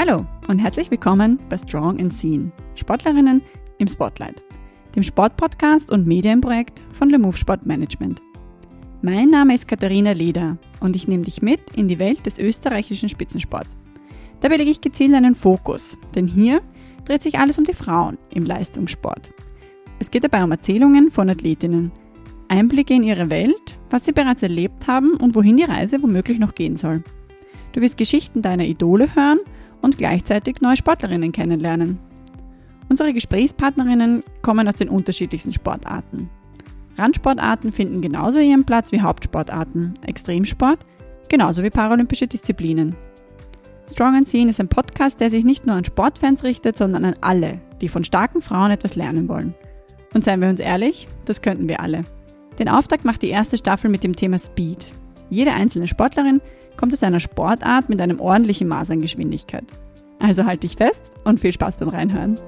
Hallo und herzlich willkommen bei Strong and Seen, Sportlerinnen im Spotlight, dem Sportpodcast und Medienprojekt von Le Move Sport Management. Mein Name ist Katharina Leder und ich nehme dich mit in die Welt des österreichischen Spitzensports. Dabei lege ich gezielt einen Fokus, denn hier dreht sich alles um die Frauen im Leistungssport. Es geht dabei um Erzählungen von Athletinnen, Einblicke in ihre Welt, was sie bereits erlebt haben und wohin die Reise womöglich noch gehen soll. Du wirst Geschichten deiner Idole hören und gleichzeitig neue Sportlerinnen kennenlernen. Unsere Gesprächspartnerinnen kommen aus den unterschiedlichsten Sportarten. Randsportarten finden genauso ihren Platz wie Hauptsportarten, Extremsport genauso wie paralympische Disziplinen. Strong and Seen ist ein Podcast, der sich nicht nur an Sportfans richtet, sondern an alle, die von starken Frauen etwas lernen wollen. Und seien wir uns ehrlich, das könnten wir alle. Den Auftakt macht die erste Staffel mit dem Thema Speed. Jede einzelne Sportlerin kommt aus einer Sportart mit einem ordentlichen Maß an Geschwindigkeit. Also halt dich fest und viel Spaß beim Reinhören.